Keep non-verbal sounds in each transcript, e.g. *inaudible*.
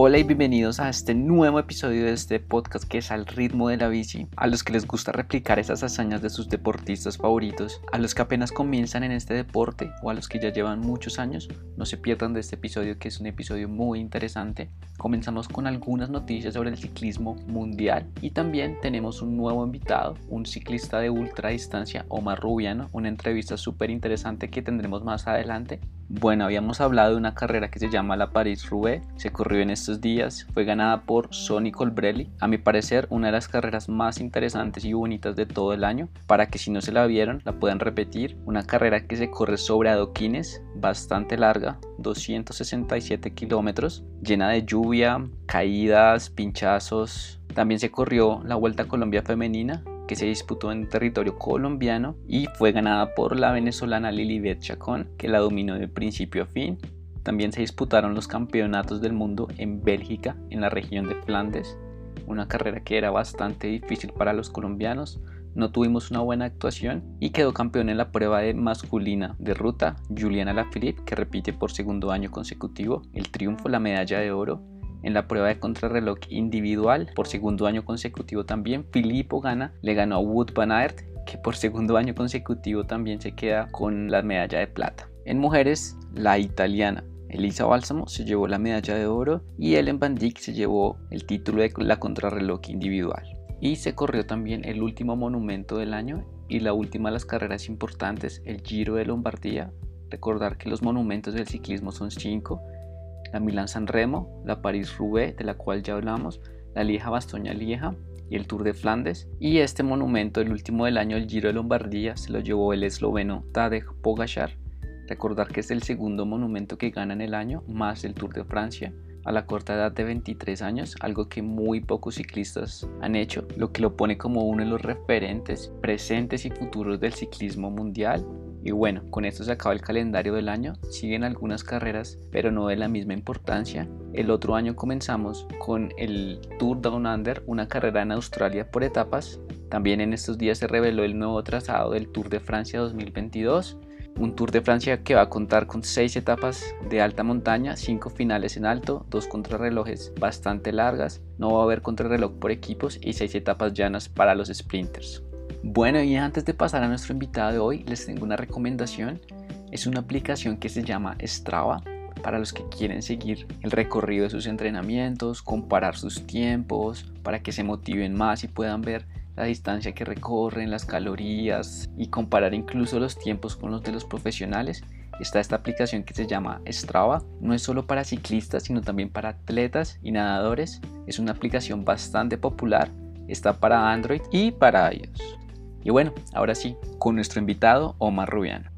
Hola y bienvenidos a este nuevo episodio de este podcast que es al ritmo de la bici. A los que les gusta replicar esas hazañas de sus deportistas favoritos, a los que apenas comienzan en este deporte o a los que ya llevan muchos años, no se pierdan de este episodio que es un episodio muy interesante. Comenzamos con algunas noticias sobre el ciclismo mundial y también tenemos un nuevo invitado, un ciclista de ultra distancia, Omar Rubiano, una entrevista súper interesante que tendremos más adelante. Bueno, habíamos hablado de una carrera que se llama la Paris-Roubaix, se corrió en estos días, fue ganada por Sonny Colbrelli, a mi parecer una de las carreras más interesantes y bonitas de todo el año, para que si no se la vieron la puedan repetir, una carrera que se corre sobre adoquines, bastante larga, 267 kilómetros, llena de lluvia, caídas, pinchazos, también se corrió la Vuelta a Colombia femenina, que se disputó en territorio colombiano y fue ganada por la venezolana Lilibet Chacón, que la dominó de principio a fin. También se disputaron los campeonatos del mundo en Bélgica, en la región de Flandes, una carrera que era bastante difícil para los colombianos. No tuvimos una buena actuación y quedó campeón en la prueba de masculina de ruta Juliana Lafilippe, que repite por segundo año consecutivo el triunfo, la medalla de oro en la prueba de contrarreloj individual por segundo año consecutivo también. Filippo gana, le ganó a Wood Van Aert, que por segundo año consecutivo también se queda con la medalla de plata. En mujeres, la italiana Elisa Bálsamo se llevó la medalla de oro y Ellen Van Dijk se llevó el título de la contrarreloj individual. Y se corrió también el último monumento del año y la última de las carreras importantes, el Giro de Lombardía. Recordar que los monumentos del ciclismo son cinco la Milán-San Remo, la París-Roubaix, de la cual ya hablamos, la Lieja-Bastoña-Lieja y el Tour de Flandes. Y este monumento, el último del año, el Giro de Lombardía, se lo llevó el esloveno Tadej Pogacar. Recordar que es el segundo monumento que gana en el año, más el Tour de Francia a la corta edad de 23 años, algo que muy pocos ciclistas han hecho, lo que lo pone como uno de los referentes presentes y futuros del ciclismo mundial y bueno, con esto se acaba el calendario del año, siguen algunas carreras, pero no de la misma importancia. El otro año comenzamos con el Tour Down Under, una carrera en Australia por etapas. También en estos días se reveló el nuevo trazado del Tour de Francia 2022 un Tour de Francia que va a contar con seis etapas de alta montaña, cinco finales en alto, dos contrarrelojes bastante largas, no va a haber contrarreloj por equipos y seis etapas llanas para los sprinters. Bueno, y antes de pasar a nuestro invitado de hoy, les tengo una recomendación. Es una aplicación que se llama Strava para los que quieren seguir el recorrido de sus entrenamientos, comparar sus tiempos, para que se motiven más y puedan ver la distancia que recorren, las calorías y comparar incluso los tiempos con los de los profesionales. Está esta aplicación que se llama Strava. No es solo para ciclistas, sino también para atletas y nadadores. Es una aplicación bastante popular. Está para Android y para iOS. Y bueno, ahora sí, con nuestro invitado Omar Rubiano.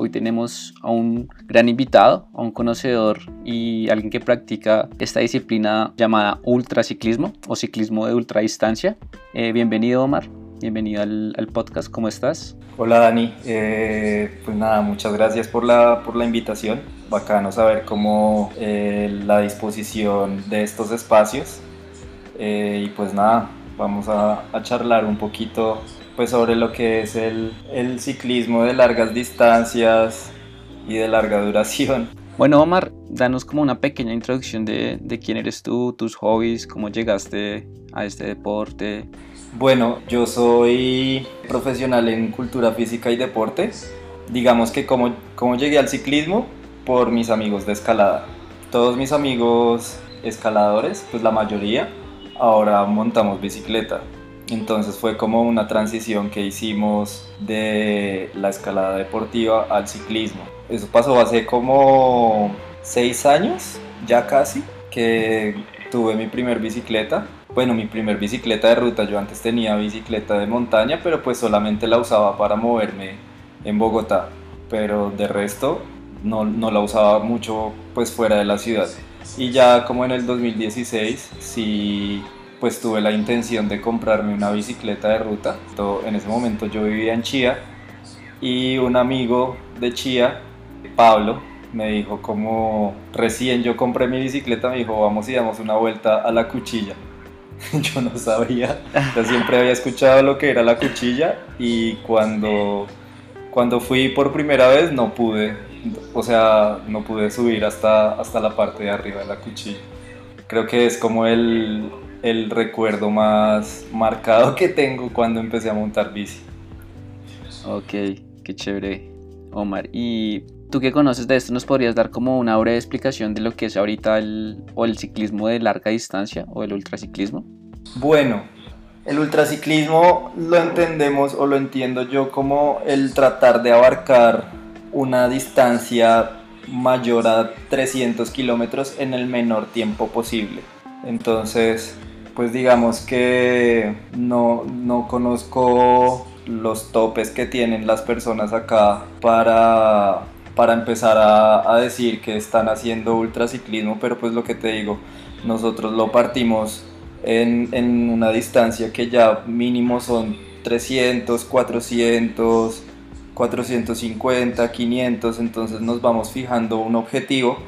Hoy tenemos a un gran invitado, a un conocedor y alguien que practica esta disciplina llamada ultraciclismo o ciclismo de ultradistancia. Eh, bienvenido Omar, bienvenido al, podcast, ¿cómo estás? Hola Dani, eh, pues nada, muchas gracias por la, por la invitación bacano saber cómo eh, la disposición de estos espacios. Eh, y pues nada, vamos a, charlar un poquito pues sobre lo que es el, el ciclismo de largas distancias y de larga duración. Bueno, Omar, danos como una pequeña introducción de, de, quién eres tú, tus hobbies, cómo llegaste a este deporte. Bueno, yo soy profesional en cultura física y deportes. Digamos que como, como llegué al ciclismo, por mis amigos de escalada. Todos mis amigos escaladores, pues la mayoría, ahora montamos bicicleta. Entonces fue como una transición que hicimos de la escalada deportiva al ciclismo. Eso pasó hace como seis años, ya casi, que tuve mi primer bicicleta. Bueno, mi primer bicicleta de ruta, yo antes tenía bicicleta de montaña, pero pues solamente la usaba para moverme en Bogotá. Pero de resto no, no, la usaba mucho pues fuera de la ciudad. Y ya como en el 2016 sí pues tuve la intención de comprarme una bicicleta de ruta. En ese momento yo vivía en Chía y un amigo de Chía, Pablo, me dijo como recién yo compré mi bicicleta, me dijo vamos y damos una vuelta a la cuchilla. *laughs* yo no sabía. Siempre había escuchado lo que era la cuchilla y cuando, cuando fui por primera vez no pude, o sea, no pude subir hasta, hasta la parte de arriba de la cuchilla. Creo que es como el, el recuerdo más marcado que tengo cuando empecé a montar bici. Ok, qué chévere, Omar. ¿Y tú qué conoces de esto? ¿Nos podrías dar como una breve explicación de lo que es ahorita el, o el ciclismo de larga distancia o el ultraciclismo? Bueno, el ultraciclismo lo entendemos o lo entiendo yo como el tratar de abarcar una distancia mayor a 300 kilómetros en el menor tiempo posible. Entonces, pues digamos que no, no conozco los topes que tienen las personas acá para, para empezar a, a decir que están haciendo ultraciclismo, pero pues lo que te digo, nosotros lo partimos en, en una distancia que ya mínimo son 300, 400, 450, 500, entonces nos vamos fijando un objetivo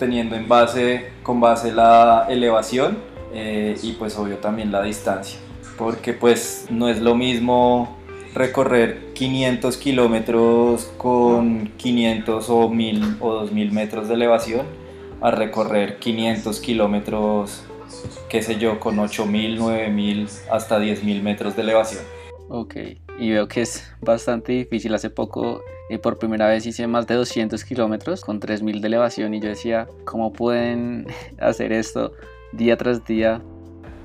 teniendo en base, con base la elevación eh, y pues obvio también la distancia, porque pues no es lo mismo recorrer 500 kilómetros con 500 o 1000 o 2000 metros de elevación a recorrer 500 kilómetros, qué sé yo, con 8000, 9000 hasta 10000 metros de elevación. Ok, y veo que es bastante difícil. Hace poco, y eh, por primera vez, hice más de 200 kilómetros con 3000 de elevación y yo decía, ¿cómo pueden *laughs* hacer esto día tras día?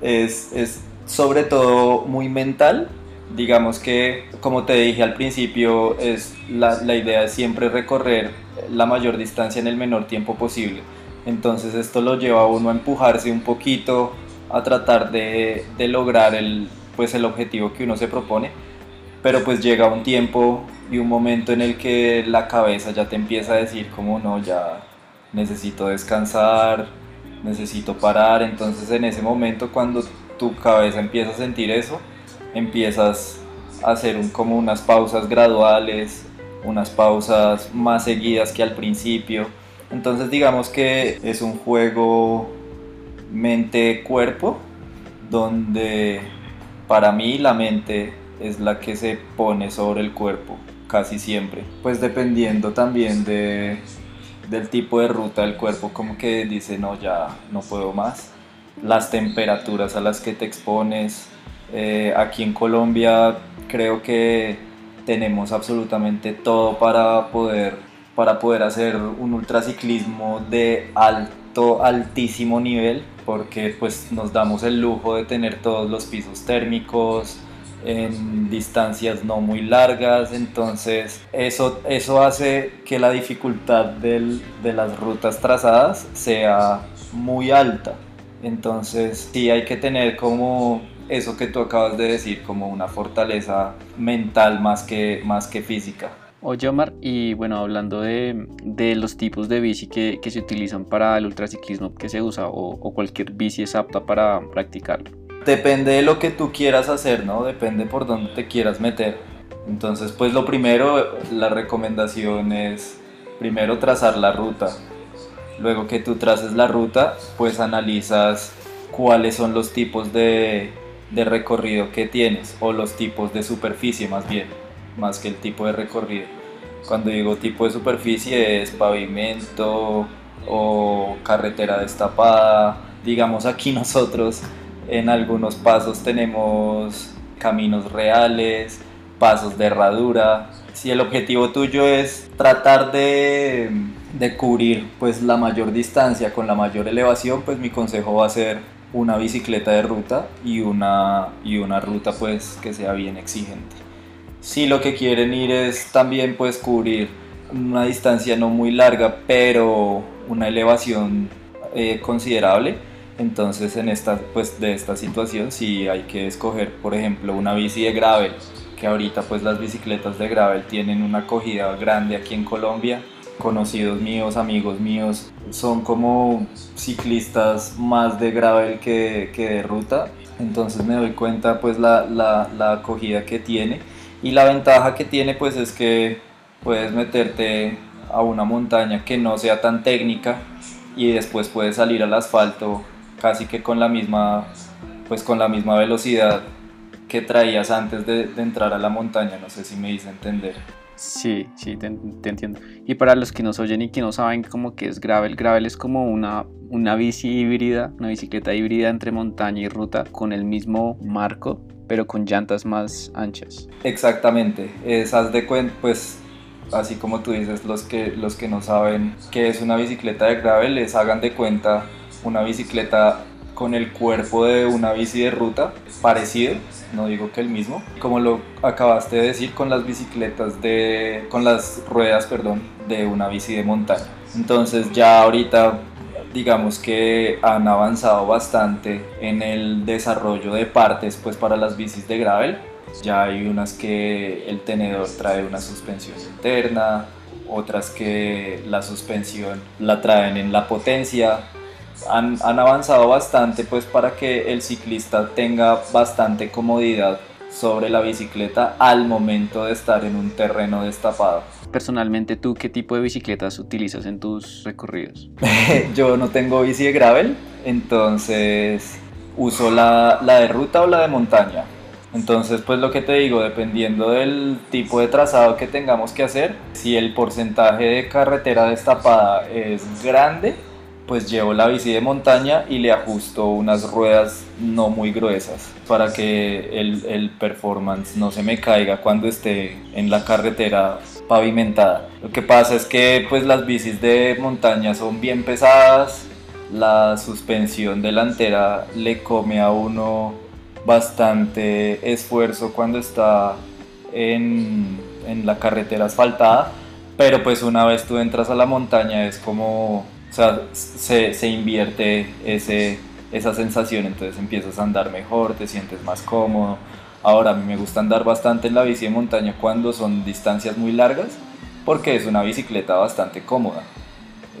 Es, es sobre todo muy mental digamos que, como te dije al principio, es la, la, idea es siempre recorrer la mayor distancia en el menor tiempo posible. Entonces esto lo lleva a uno a empujarse un poquito, a tratar de, de lograr el, pues, el objetivo que uno se propone. Pero pues llega un tiempo y un momento en el que la cabeza ya te empieza a decir como no, ya necesito descansar, necesito parar. Entonces en ese momento cuando tu cabeza empieza a sentir eso, empiezas a hacer como unas pausas graduales, unas pausas más seguidas que al principio. Entonces digamos que es un juego mente-cuerpo donde para mí la mente es la que se pone sobre el cuerpo casi siempre. Pues dependiendo también de, del tipo de ruta del cuerpo como que dice no ya no puedo más. Las temperaturas a las que te expones, eh, aquí en Colombia creo que tenemos absolutamente todo para poder, para poder hacer un ultraciclismo de alto, altísimo nivel, porque pues nos damos el lujo de tener todos los pisos térmicos en distancias no muy largas, entonces eso, eso hace que la dificultad del, de las rutas trazadas sea muy alta. Entonces sí hay que tener como eso que tú acabas de decir como una fortaleza mental más que, más que física. Oye Omar, y bueno, hablando de, de los tipos de bici que, que, se utilizan para el ultraciclismo que se usa o, o, cualquier bici es apta para practicarlo. Depende de lo que tú quieras hacer, ¿no? Depende por dónde te quieras meter. Entonces, pues lo primero, la recomendación es primero trazar la ruta. Luego que tú traces la ruta, pues analizas cuáles son los tipos de, de recorrido que tienes o los tipos de superficie más bien, más que el tipo de recorrido. Cuando digo tipo de superficie es pavimento o carretera destapada. Digamos aquí *laughs* nosotros en algunos pasos tenemos caminos reales, pasos de herradura. Si el objetivo tuyo es tratar de, de cubrir pues la mayor distancia con la mayor elevación, pues mi consejo va a ser una bicicleta de ruta y una, y una ruta pues que sea bien exigente. Si lo que quieren ir es también pues cubrir una distancia no muy larga pero una elevación eh, considerable, entonces en esta pues de esta situación sí hay que escoger por ejemplo una bici de gravel, que ahorita pues las bicicletas de gravel tienen una acogida grande aquí en Colombia conocidos míos, amigos míos, son como ciclistas más de gravel que, que de ruta. Entonces me doy cuenta pues la, la, la, acogida que tiene y la ventaja que tiene pues es que puedes meterte a una montaña que no sea tan técnica y después puedes salir al asfalto casi que con la misma pues con la misma velocidad que traías antes de, entrar a la montaña, no sé si me hice entender. Sí, sí, te, entiendo. Y para los que nos oyen y que no saben cómo que es gravel, gravel es como una, una bici híbrida, una bicicleta híbrida entre montaña y ruta con el mismo marco, pero con llantas más anchas. Exactamente, esas de cuenta, pues así como tú dices, los que, los que no saben qué es una bicicleta de gravel, les hagan de cuenta una bicicleta con el cuerpo de una bici de ruta, parecido, no digo que el mismo, como lo acabaste de decir, con las bicicletas de, con las ruedas, perdón, de una bici de montaña. Entonces ya ahorita digamos que han avanzado bastante en el desarrollo de partes pues para las bicis de gravel. Ya hay unas que el tenedor trae una suspensión interna, otras que la suspensión la traen en la potencia, han, avanzado bastante pues para que el ciclista tenga bastante comodidad sobre la bicicleta al momento de estar en un terreno destapado. Personalmente, ¿tú qué tipo de bicicletas utilizas en tus recorridos? *laughs* Yo no tengo bici de gravel, entonces uso la, la, de ruta o la de montaña. Entonces, pues lo que te digo, dependiendo del tipo de trazado que tengamos que hacer, si el porcentaje de carretera destapada es grande, pues llevo la bici de montaña y le ajusto unas ruedas no muy gruesas para que el, performance no se me caiga cuando esté en la carretera pavimentada. Lo que pasa es que pues las bicis de montaña son bien pesadas, la suspensión delantera le come a uno bastante esfuerzo cuando está en, en la carretera asfaltada, pero pues una vez tú entras a la montaña es como o sea, se, se invierte ese, esa sensación, entonces empiezas a andar mejor, te sientes más cómodo. Ahora, a mí me gusta andar bastante en la bici de montaña cuando son distancias muy largas, porque es una bicicleta bastante cómoda.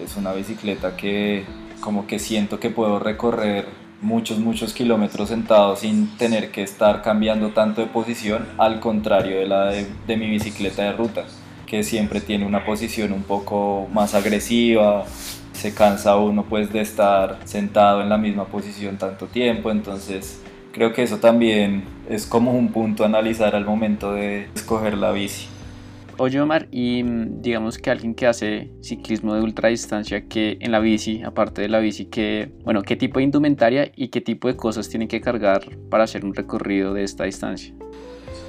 Es una bicicleta que como que siento que puedo recorrer muchos, muchos kilómetros sentado sin tener que estar cambiando tanto de posición, al contrario de la de, de mi bicicleta de ruta, que siempre tiene una posición un poco más agresiva, se cansa uno pues de estar sentado en la misma posición tanto tiempo, entonces creo que eso también es como un punto a analizar al momento de escoger la bici. Oye Omar, y mm, digamos que alguien que hace ciclismo de ultradistancia, que en la bici, aparte de la bici, que, bueno, ¿qué tipo de indumentaria y qué tipo de cosas tiene que cargar para hacer un recorrido de esta distancia?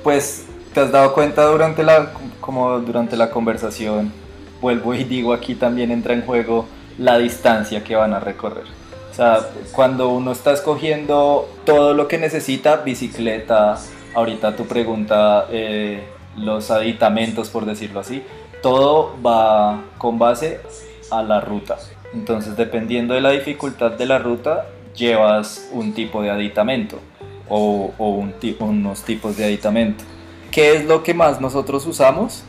Pues te has dado cuenta durante la, como durante la conversación, vuelvo y digo aquí también entra en juego la distancia que van a recorrer. O sea, cuando uno está escogiendo todo lo que necesita, bicicleta, ahorita tu pregunta, eh, los aditamentos, por decirlo así, todo va con base a la ruta. Entonces, dependiendo de la dificultad de la ruta, llevas un tipo de aditamento o, o un unos tipos de aditamento. ¿Qué es lo que más nosotros usamos?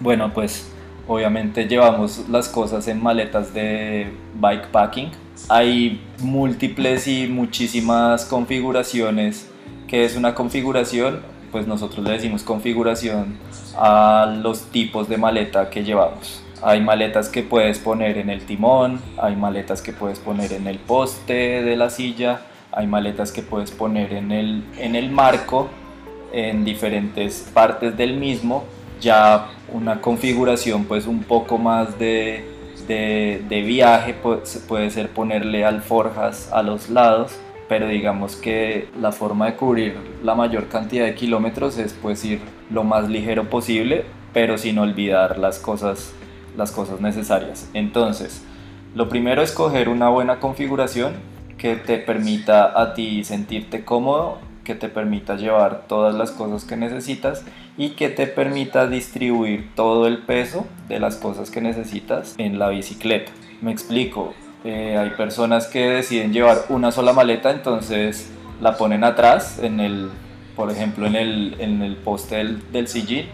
Bueno, pues Obviamente llevamos las cosas en maletas de bikepacking. Hay múltiples y muchísimas configuraciones. ¿Qué es una configuración? Pues nosotros le decimos configuración a los tipos de maleta que llevamos. Hay maletas que puedes poner en el timón, hay maletas que puedes poner en el poste de la silla, hay maletas que puedes poner en el, en el marco, en diferentes partes del mismo ya una configuración pues un poco más de, de, viaje puede ser ponerle alforjas a los lados pero digamos que la forma de cubrir la mayor cantidad de kilómetros es pues ir lo más ligero posible pero sin olvidar las cosas las cosas necesarias. Entonces lo primero es coger una buena configuración que te permita a ti sentirte cómodo que te permita llevar todas las cosas que necesitas y que te permita distribuir todo el peso de las cosas que necesitas en la bicicleta. Me explico, eh, hay personas que deciden llevar una sola maleta, entonces la ponen atrás, en el, por ejemplo en el, en el poste del, del sillín,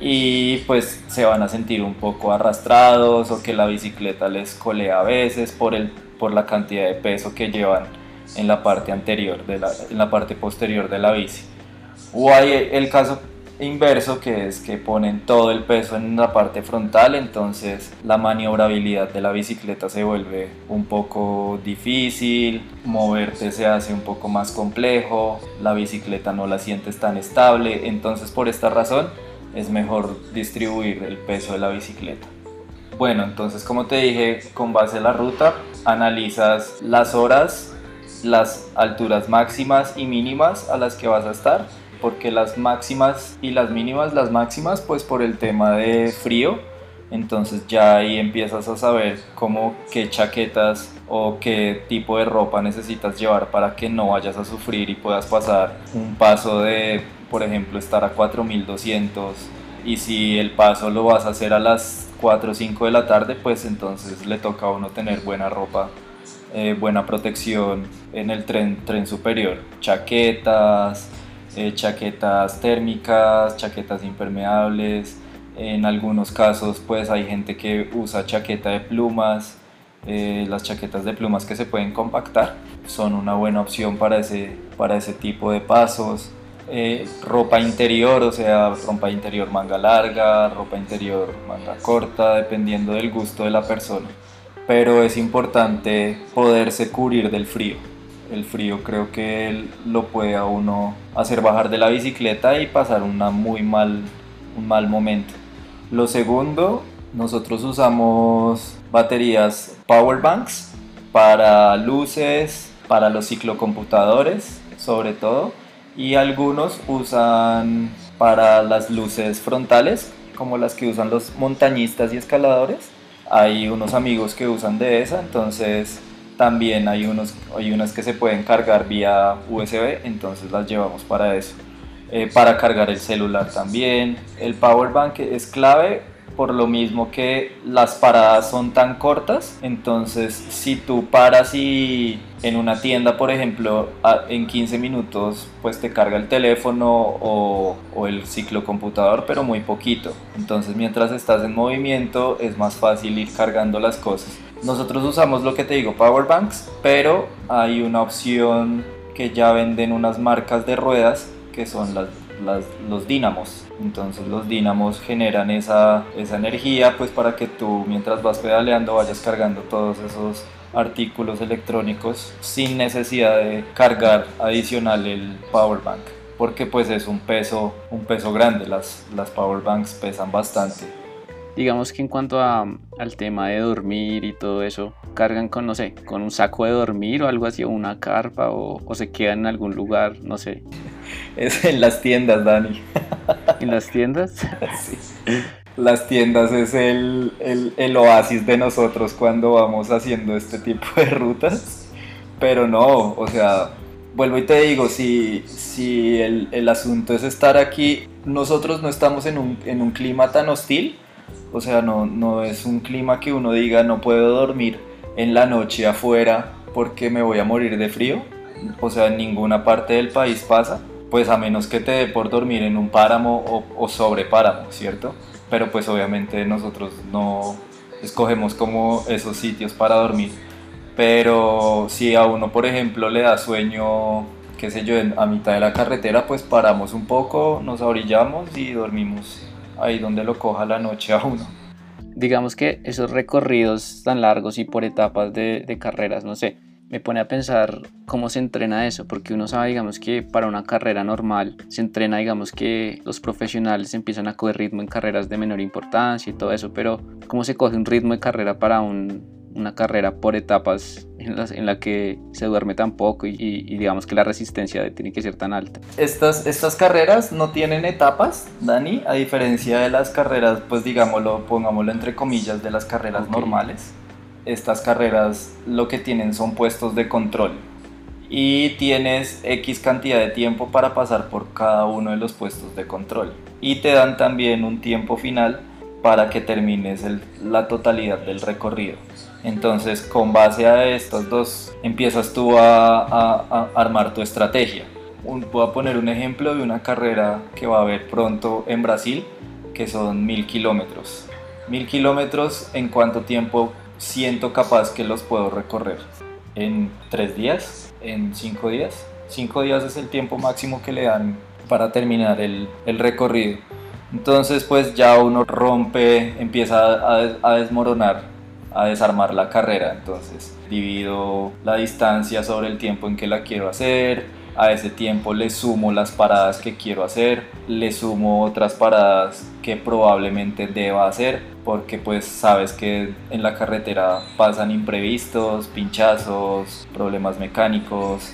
y pues se van a sentir un poco arrastrados o que la bicicleta les colea a veces por, el, por la cantidad de peso que llevan en la parte anterior, de la, en la parte posterior de la bici. O hay el caso inverso que es que ponen todo el peso en la parte frontal entonces la maniobrabilidad de la bicicleta se vuelve un poco difícil moverte se hace un poco más complejo la bicicleta no la sientes tan estable entonces por esta razón es mejor distribuir el peso de la bicicleta bueno entonces como te dije con base a la ruta analizas las horas las alturas máximas y mínimas a las que vas a estar porque las máximas y las mínimas, las máximas pues por el tema de frío, entonces ya ahí empiezas a saber cómo qué chaquetas o qué tipo de ropa necesitas llevar para que no vayas a sufrir y puedas pasar un paso de, por ejemplo, estar a 4200 y si el paso lo vas a hacer a las 4 o 5 de la tarde, pues entonces le toca a uno tener buena ropa, eh, buena protección en el tren, tren superior, chaquetas, eh, chaquetas térmicas, chaquetas impermeables. En algunos casos pues hay gente que usa chaqueta de plumas. Eh, las chaquetas de plumas que se pueden compactar son una buena opción para ese, para ese tipo de pasos. Eh, ropa interior, o sea, ropa interior manga larga, ropa interior manga corta, dependiendo del gusto de la persona. Pero es importante poderse cubrir del frío el frío creo que lo puede a uno hacer bajar de la bicicleta y pasar una muy mal, un mal momento. Lo segundo, nosotros usamos baterías power banks para luces, para los ciclocomputadores sobre todo y algunos usan para las luces frontales como las que usan los montañistas y escaladores. Hay unos amigos que usan de esa, entonces también hay, unos, hay unas que se pueden cargar vía USB, entonces las llevamos para eso. Eh, para cargar el celular también. El power bank es clave por lo mismo que las paradas son tan cortas, entonces si tú paras y en una tienda, por ejemplo, en 15 minutos, pues te carga el teléfono o, o el ciclocomputador, pero muy poquito. Entonces mientras estás en movimiento es más fácil ir cargando las cosas. Nosotros usamos lo que te digo, power banks, pero hay una opción que ya venden unas marcas de ruedas que son las, los dínamos. Entonces los dínamos generan esa, esa energía pues para que tú mientras vas pedaleando vayas cargando todos esos artículos electrónicos sin necesidad de cargar adicional el power bank porque pues es un peso un peso grande las, las power banks pesan bastante digamos que en cuanto a, al tema de dormir y todo eso, cargan con, no sé, con un saco de dormir o algo así, o una carpa, o, o se quedan en algún lugar, no sé. *laughs* Es en las tiendas, Dani. ¿En las tiendas? *laughs* Sí. *laughs* Las tiendas es el, el, oasis de nosotros cuando vamos haciendo este tipo de rutas. Pero no, o sea, vuelvo y te digo, si, si el, el asunto es estar aquí, nosotros no estamos en un, en un clima tan hostil, o sea, no, no es un clima que uno diga no puedo dormir en la noche afuera porque me voy a morir de frío. O sea, en ninguna parte del país pasa. Pues a menos que te dé por dormir en un páramo o sobre páramo, ¿cierto? Pero pues obviamente nosotros no escogemos como esos sitios para dormir. Pero si a uno, por ejemplo, le da sueño, qué sé yo, a mitad de la carretera, pues paramos un poco, nos abrillamos y dormimos ahí donde lo coja la noche a uno. Digamos que esos recorridos tan largos y por etapas de, de carreras, no sé, me pone a pensar cómo se entrena eso, porque uno sabe, digamos, que para una carrera normal se entrena, digamos, que los profesionales empiezan a coger ritmo en carreras de menor importancia y todo eso, pero ¿cómo se coge un ritmo de carrera para un, una carrera por etapas en la, en la que se duerme tan poco y, y, digamos que la resistencia tiene que ser tan alta. Estas, estas carreras no tienen etapas, Dani, a diferencia de las carreras, pues digámoslo, pongámoslo entre comillas, de las carreras okay. normales. Estas carreras lo que tienen son puestos de control y tienes X cantidad de tiempo para pasar por cada uno de los puestos de control y te dan también un tiempo final para que termines la totalidad del recorrido. Entonces, con base a estos dos, empiezas tú a armar tu estrategia. Un, voy a poner un ejemplo de una carrera que va a haber pronto en Brasil, que son mil kilómetros. Mil kilómetros, ¿en cuánto tiempo siento capaz que los puedo recorrer? ¿En tres días? ¿En cinco días? cinco días es el tiempo máximo que le dan para terminar el, el recorrido. Entonces pues ya uno rompe, empieza a, a desmoronar, a desarmar la carrera. Entonces divido la distancia sobre el tiempo en que la quiero hacer, a ese tiempo le sumo las paradas que quiero hacer, le sumo otras paradas que probablemente deba hacer, porque pues sabes que en la carretera pasan imprevistos, pinchazos, problemas mecánicos,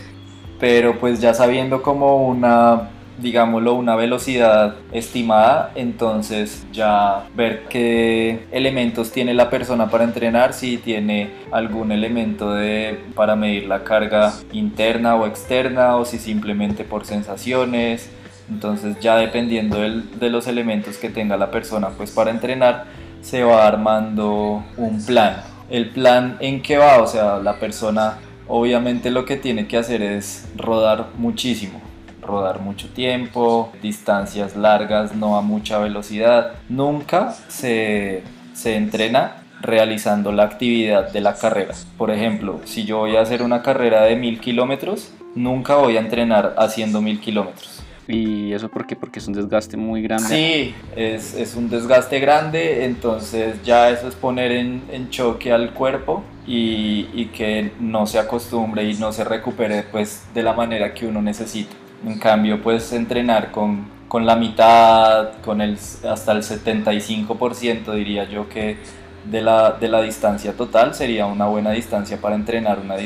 pero pues ya sabiendo como una digámoslo, una velocidad estimada, entonces ya ver qué elementos tiene la persona para entrenar, si tiene algún elemento de, para medir la carga interna o externa o si simplemente por sensaciones. Entonces ya dependiendo de los elementos que tenga la persona pues para entrenar, se va armando un plan. El plan en qué va, o sea, la persona obviamente lo que tiene que hacer es rodar muchísimo rodar mucho tiempo, distancias largas, no a mucha velocidad. Nunca se, se entrena realizando la actividad de la carrera. Por ejemplo, si yo voy a hacer una carrera de mil kilómetros, nunca voy a entrenar haciendo mil kilómetros. ¿Y eso por qué? Porque es un desgaste muy grande. Sí, es, es un desgaste grande, entonces ya eso es poner en, en choque al cuerpo y, y, que no se acostumbre y no se recupere pues de la manera que uno necesita. En cambio, pues entrenar con, con la mitad, con el, hasta el 75% diría yo que de la, de la distancia total sería una buena distancia para entrenar una,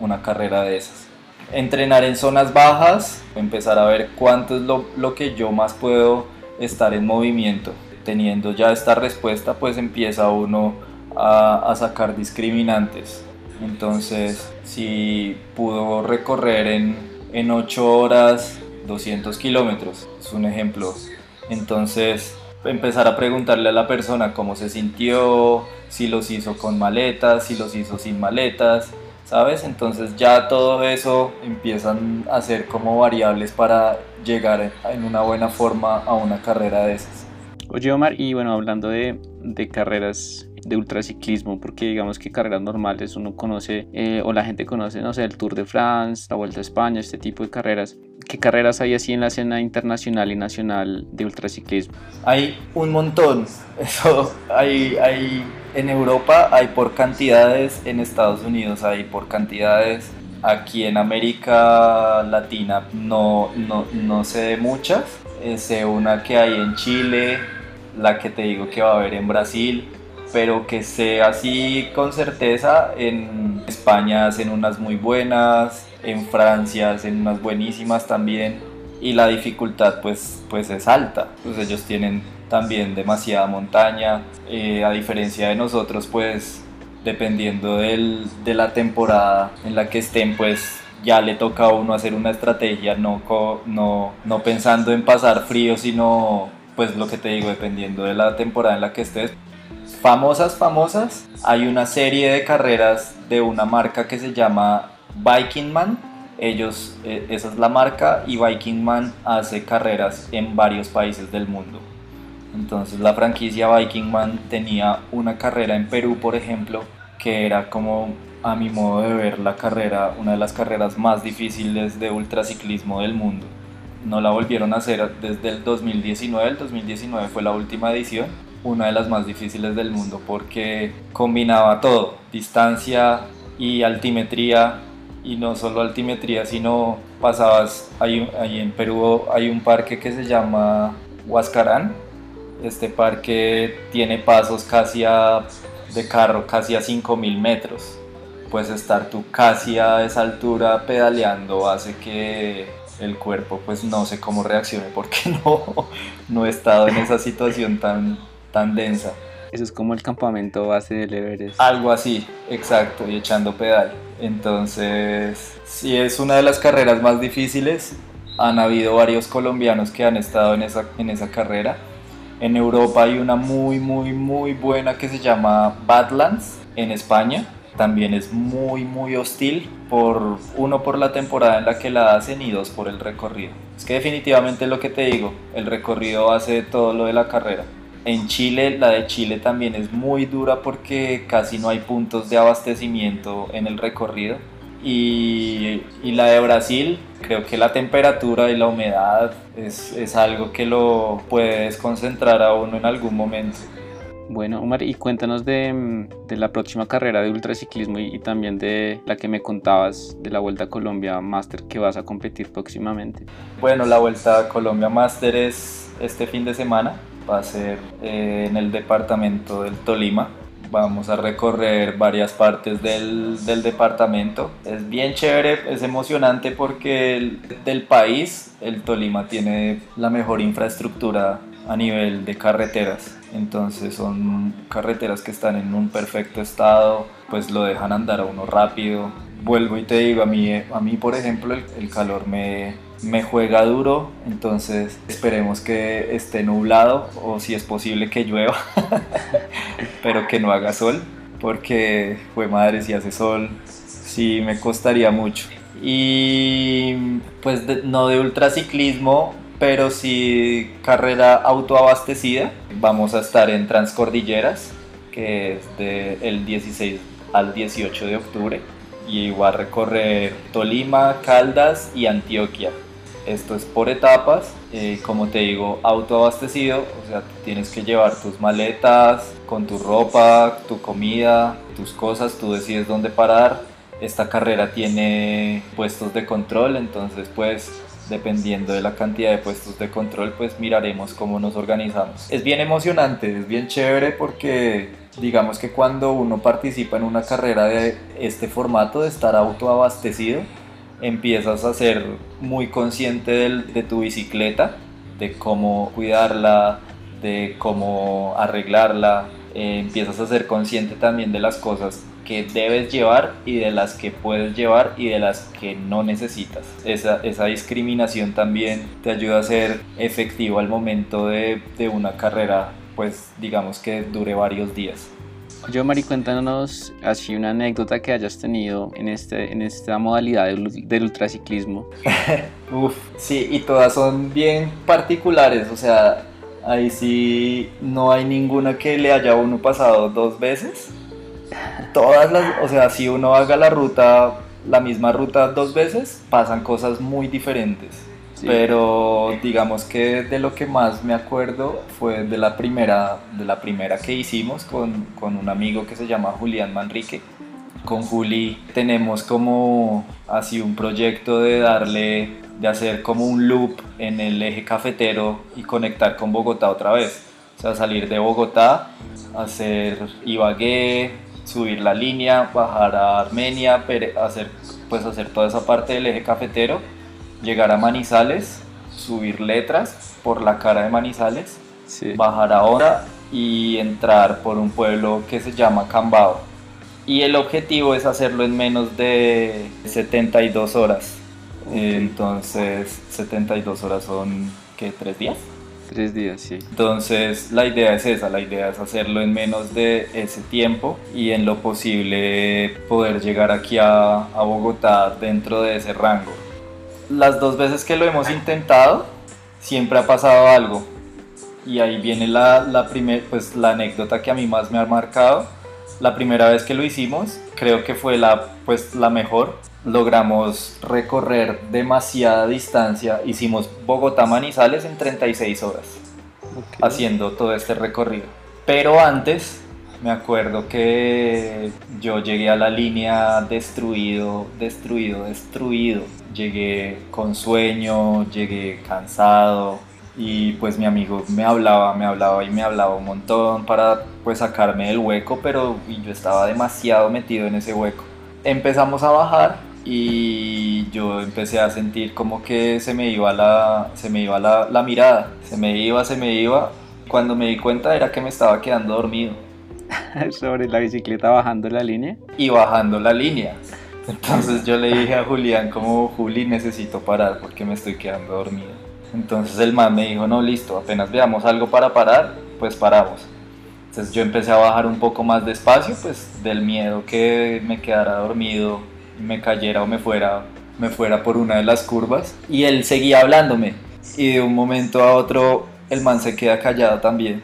una carrera de esas. Entrenar en zonas bajas, empezar a ver cuánto es lo, lo que yo más puedo estar en movimiento. Teniendo ya esta respuesta, pues empieza uno a, a sacar discriminantes. Entonces, si pudo recorrer en en 8 horas 200 kilómetros, es un ejemplo. Entonces, empezar a preguntarle a la persona cómo se sintió, si los hizo con maletas, si los hizo sin maletas, ¿sabes? Entonces ya todo eso empiezan a ser como variables para llegar en una buena forma a una carrera de esas. Oye Omar, y bueno, hablando de, de carreras de ultraciclismo, porque digamos que carreras normales uno conoce eh, o la gente conoce, no sé, el Tour de France, la Vuelta a España, este tipo de carreras. ¿Qué carreras hay así en la escena internacional y nacional de ultraciclismo? Hay un montón. *laughs* Eso hay, hay en Europa hay por cantidades, en Estados Unidos hay por cantidades. Aquí en América Latina no, no, no sé de muchas. Eh, sé una que hay en Chile, la que te digo que va a haber en Brasil, pero que sea así con certeza, en España hacen unas muy buenas, en Francia hacen unas buenísimas también y la dificultad pues, pues es alta, pues ellos tienen también demasiada montaña, eh, a diferencia de nosotros pues dependiendo del, de la temporada en la que estén pues ya le toca a uno hacer una estrategia, no, no, no pensando en pasar frío, sino pues lo que te digo, dependiendo de la temporada en la que estés, famosas, famosas, hay una serie de carreras de una marca que se llama Vikingman. Ellos, eh, esa es la marca y Vikingman hace carreras en varios países del mundo. Entonces la franquicia Vikingman tenía una carrera en Perú, por ejemplo, que era como a mi modo de ver la carrera, una de las carreras más difíciles de ultraciclismo del mundo. No la volvieron a hacer desde el 2019, el 2019 fue la última edición una de las más difíciles del mundo porque combinaba todo, distancia y altimetría y no solo altimetría, sino pasabas, ahí, en Perú hay un parque que se llama Huascarán, este parque tiene pasos casi a, de carro casi a 5000 metros, pues estar tú casi a esa altura pedaleando hace que el cuerpo pues no sé cómo reaccione porque *laughs* no, no he estado en esa situación tan, tan densa. Eso es como el campamento base del Everest. Algo así, exacto, y echando pedal. Entonces, si es una de las carreras más difíciles. Han habido varios colombianos que han estado en esa, en esa carrera. En Europa hay una muy, muy, muy buena que se llama Badlands en España. También es muy, muy hostil. Por, uno, por la temporada en la que la hacen y dos, por el recorrido. Es que definitivamente lo que te digo, el recorrido hace todo lo de la carrera. En Chile, la de Chile también es muy dura porque casi no hay puntos de abastecimiento en el recorrido. Y, y, la de Brasil, creo que la temperatura y la humedad es, es algo que lo puede desconcentrar a uno en algún momento. Bueno, Omar, y cuéntanos de, de la próxima carrera de ultraciclismo y, y, también de la que me contabas de la Vuelta a Colombia Master que vas a competir próximamente. Bueno, la Vuelta a Colombia Master es este fin de semana, va a ser eh, en el departamento del Tolima. Vamos a recorrer varias partes del, del, departamento. Es bien chévere, es emocionante porque el, del país el Tolima tiene la mejor infraestructura a nivel de carreteras. Entonces son carreteras que están en un perfecto estado, pues lo dejan andar a uno rápido. Vuelvo y te digo, a mí, a mí por ejemplo el, el calor me, me juega duro, entonces esperemos que esté nublado o si es posible que llueva, *laughs* pero que no haga sol, porque fue madre si hace sol, sí me costaría mucho. Y pues de, no de ultraciclismo, pero sí carrera autoabastecida. Vamos a estar en Transcordilleras, que es del 16 al 18 de octubre. Y igual recorrer Tolima, Caldas y Antioquia. Esto es por etapas, eh, como te digo, autoabastecido, o sea, tienes que llevar tus maletas con tu ropa, tu comida, tus cosas, tú decides dónde parar. Esta carrera tiene puestos de control, entonces pues dependiendo de la cantidad de puestos de control, pues miraremos cómo nos organizamos. Es bien emocionante, es bien chévere porque digamos que cuando uno participa en una carrera de este formato, de estar autoabastecido, empiezas a ser muy consciente de, tu bicicleta, de cómo cuidarla, de cómo arreglarla, eh, empiezas a ser consciente también de las cosas que debes llevar y de las que puedes llevar y de las que no necesitas. Esa, esa discriminación también te ayuda a ser efectivo al momento de, de una carrera, pues digamos que dure varios días. Yo, Mari, cuéntanos así una anécdota que hayas tenido en, este, en esta modalidad del, del ultraciclismo. *laughs* Uf, sí, y todas son bien particulares, o sea, ahí sí no hay ninguna que le haya uno pasado dos veces todas las, o sea, si uno haga la ruta, la misma ruta dos veces, pasan cosas muy diferentes. Pero digamos que de lo que más me acuerdo fue de la primera, de la primera que hicimos con, con un amigo que se llama Julián Manrique. Con Juli tenemos como así un proyecto de darle, de hacer como un loop en el eje cafetero y conectar con Bogotá otra vez. O sea, salir de Bogotá, hacer Ibagué, subir la línea, bajar a Armenia, hacer, pues hacer toda esa parte del eje cafetero, llegar a Manizales, subir letras por la cara de Manizales, sí. bajar ahora y entrar por un pueblo que se llama Cambao. Y el objetivo es hacerlo en menos de 72 horas. Okay. Entonces, 72 horas son, ¿qué? ¿Tres días? Tres días, sí. Entonces la idea es esa, la idea es hacerlo en menos de ese tiempo y en lo posible poder llegar aquí a, a Bogotá dentro de ese rango. Las dos veces que lo hemos intentado, siempre ha pasado algo. Y ahí viene la, la, primer, pues, la anécdota que a mí más me ha marcado. La primera vez que lo hicimos, creo que fue la, pues, la mejor logramos recorrer demasiada distancia. Hicimos Bogotá-Manizales en 36 horas, okay. haciendo todo este recorrido. Pero antes, me acuerdo que yo llegué a la línea destruido, destruido, destruido. Llegué con sueño, llegué cansado. Y pues mi amigo me hablaba, me hablaba y me hablaba un montón para pues sacarme del hueco, pero yo estaba demasiado metido en ese hueco. Empezamos a bajar y yo empecé a sentir como que se me iba la, se me iba la, la, mirada, se me iba, se me iba. Cuando me di cuenta era que me estaba quedando dormido. *laughs* ¿Sobre la bicicleta bajando la línea? Y bajando la línea. Entonces yo le dije a Julián como, Juli, necesito parar porque me estoy quedando dormido. Entonces el man me dijo, no, listo, apenas veamos algo para parar, pues paramos. Entonces yo empecé a bajar un poco más despacio, pues del miedo que me quedara dormido me cayera o me fuera, me fuera por una de las curvas. Y él seguía hablándome. Y de un momento a otro el man se queda callado también.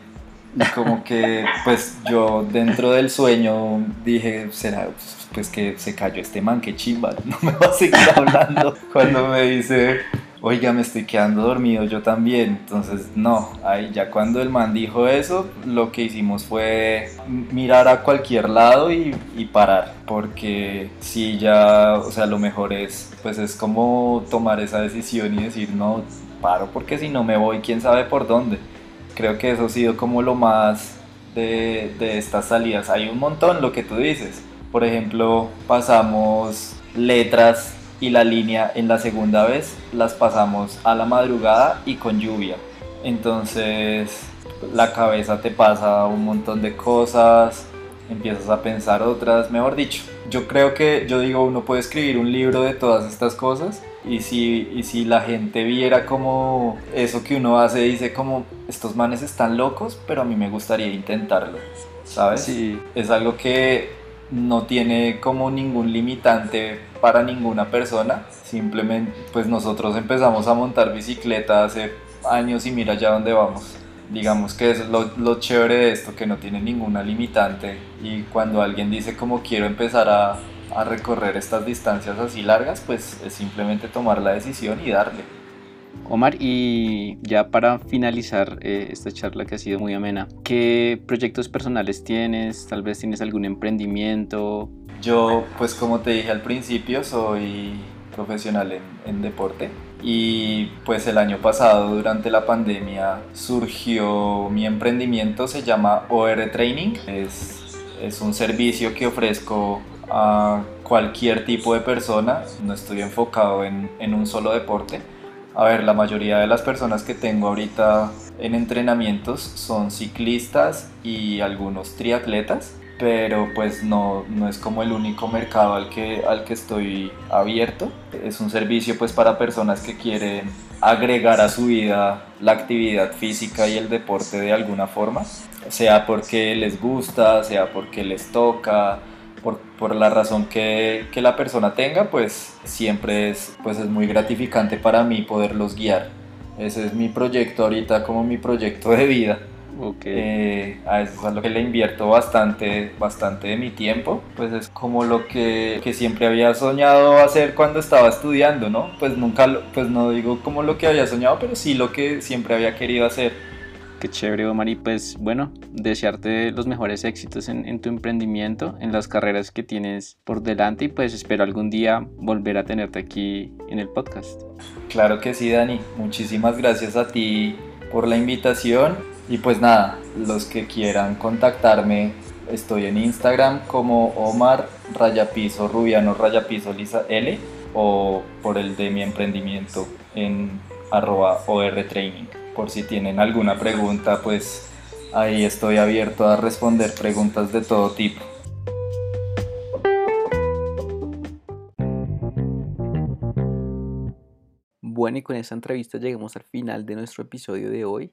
Y como que pues yo dentro del sueño dije, será pues que se cayó este man, que chimba, no me va a seguir hablando. Cuando me dice, oiga, me estoy quedando dormido yo también. Entonces, no, ahí ya cuando el man dijo eso, lo que hicimos fue mirar a cualquier lado y, parar. Porque si ya, o sea, lo mejor es, pues es como tomar esa decisión y decir, no, paro porque si no me voy, quién sabe por dónde. Creo que eso ha sido como lo más de, de estas salidas. Hay un montón, lo que tú dices. Por ejemplo, pasamos letras y la línea en la segunda vez las pasamos a la madrugada y con lluvia. Entonces la cabeza te pasa un montón de cosas, empiezas a pensar otras, mejor dicho. Yo creo que, yo digo, uno puede escribir un libro de todas estas cosas y si, y si la gente viera como eso que uno hace, dice como, estos manes están locos, pero a mí me gustaría intentarlo, ¿sabes? Sí. Es algo que no tiene como ningún limitante para ninguna persona, simplemente pues nosotros empezamos a montar bicicleta hace años y mira ya dónde vamos digamos que es lo, lo, chévere de esto, que no tiene ninguna limitante y cuando alguien dice como quiero empezar a, a, recorrer estas distancias así largas, pues es simplemente tomar la decisión y darle. Omar, y ya para finalizar eh, esta charla que ha sido muy amena, ¿qué proyectos personales tienes? Tal vez tienes algún emprendimiento. Yo, pues como te dije al principio, soy profesional en, en deporte y pues el año pasado durante la pandemia surgió mi emprendimiento, se llama OR Training, es, es un servicio que ofrezco a cualquier tipo de persona, no estoy enfocado en, en un solo deporte. A ver, la mayoría de las personas que tengo ahorita en entrenamientos son ciclistas y algunos triatletas pero pues no, no es como el único mercado al que, al que estoy abierto. Es un servicio pues para personas que quieren agregar a su vida la actividad física y el deporte de alguna forma, sea porque les gusta, sea porque les toca, por, por, la razón que, que, la persona tenga, pues siempre es, pues es muy gratificante para mí poderlos guiar. Ese es mi proyecto ahorita como mi proyecto de vida. Okay. Eh, a eso es a lo que le invierto bastante, bastante de mi tiempo. Pues es como lo que, que, siempre había soñado hacer cuando estaba estudiando, ¿no? Pues nunca, pues no digo como lo que había soñado, pero sí lo que siempre había querido hacer. Qué chévere, Omar. Y pues bueno, desearte los mejores éxitos en, tu emprendimiento, en las carreras que tienes por delante y pues espero algún día volver a tenerte aquí en el podcast. Claro que sí, Dani. Muchísimas gracias a ti por la invitación y pues nada, los que quieran contactarme, estoy en Instagram como Omar Rayapiso Rubiano Rayapiso Lisa L o por el de mi emprendimiento en arroba OR Training. Por si tienen alguna pregunta, pues ahí estoy abierto a responder preguntas de todo tipo. Bueno, y con esta entrevista llegamos al final de nuestro episodio de hoy.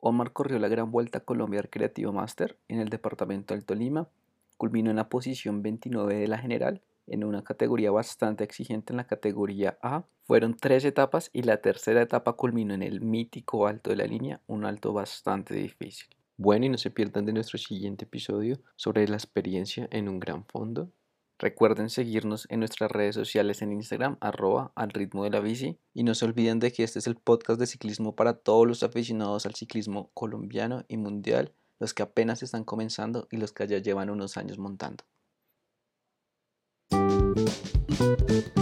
Omar corrió la gran vuelta a Colombia Creativo Master en el departamento del Tolima, culminó en la posición 29 de la general, en una categoría bastante exigente en la categoría A. Fueron tres etapas y la tercera etapa culminó en el mítico alto de la línea, un alto bastante difícil. Bueno, y no se pierdan de nuestro siguiente episodio sobre la experiencia en un gran fondo. Recuerden seguirnos en nuestras redes sociales en Instagram, arroba al ritmo de la bici. Y no se olviden de que este es el podcast de ciclismo para todos los aficionados al ciclismo colombiano y mundial, los que apenas están comenzando y los que ya llevan unos años montando. Thank you.